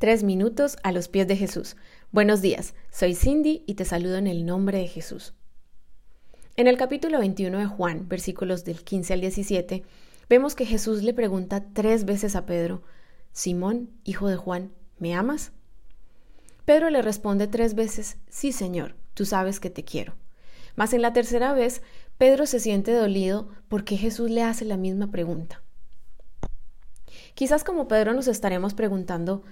Tres minutos a los pies de Jesús. Buenos días, soy Cindy y te saludo en el nombre de Jesús. En el capítulo 21 de Juan, versículos del 15 al 17, vemos que Jesús le pregunta tres veces a Pedro, Simón, hijo de Juan, ¿me amas? Pedro le responde tres veces, sí, Señor, tú sabes que te quiero. Mas en la tercera vez, Pedro se siente dolido porque Jesús le hace la misma pregunta. Quizás como Pedro nos estaremos preguntando,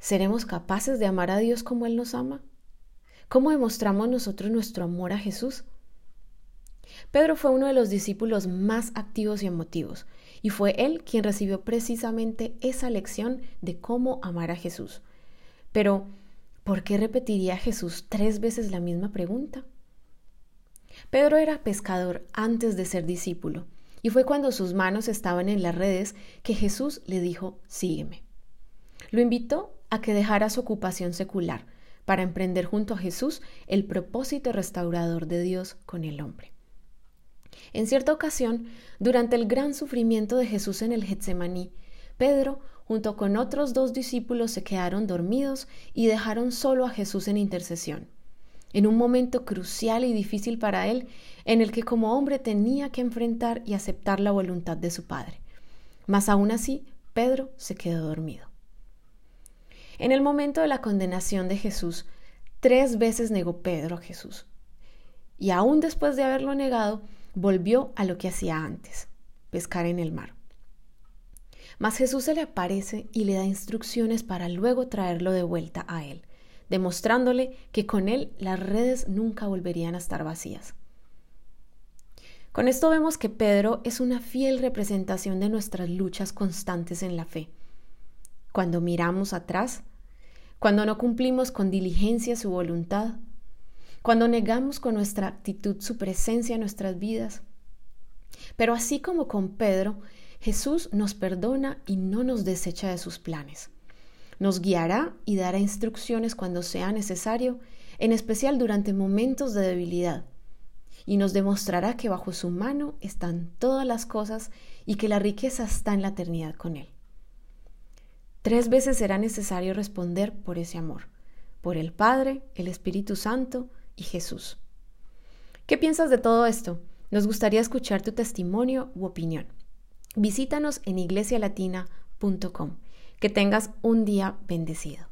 ¿Seremos capaces de amar a Dios como Él nos ama? ¿Cómo demostramos nosotros nuestro amor a Jesús? Pedro fue uno de los discípulos más activos y emotivos, y fue él quien recibió precisamente esa lección de cómo amar a Jesús. Pero, ¿por qué repetiría Jesús tres veces la misma pregunta? Pedro era pescador antes de ser discípulo, y fue cuando sus manos estaban en las redes que Jesús le dijo, sígueme. Lo invitó a que dejara su ocupación secular para emprender junto a Jesús el propósito restaurador de Dios con el hombre. En cierta ocasión, durante el gran sufrimiento de Jesús en el Getsemaní, Pedro, junto con otros dos discípulos, se quedaron dormidos y dejaron solo a Jesús en intercesión, en un momento crucial y difícil para él, en el que como hombre tenía que enfrentar y aceptar la voluntad de su Padre. Mas aún así, Pedro se quedó dormido. En el momento de la condenación de Jesús, tres veces negó Pedro a Jesús. Y aún después de haberlo negado, volvió a lo que hacía antes, pescar en el mar. Mas Jesús se le aparece y le da instrucciones para luego traerlo de vuelta a él, demostrándole que con él las redes nunca volverían a estar vacías. Con esto vemos que Pedro es una fiel representación de nuestras luchas constantes en la fe. Cuando miramos atrás, cuando no cumplimos con diligencia su voluntad, cuando negamos con nuestra actitud su presencia en nuestras vidas. Pero así como con Pedro, Jesús nos perdona y no nos desecha de sus planes. Nos guiará y dará instrucciones cuando sea necesario, en especial durante momentos de debilidad. Y nos demostrará que bajo su mano están todas las cosas y que la riqueza está en la eternidad con Él. Tres veces será necesario responder por ese amor, por el Padre, el Espíritu Santo y Jesús. ¿Qué piensas de todo esto? Nos gustaría escuchar tu testimonio u opinión. Visítanos en iglesialatina.com. Que tengas un día bendecido.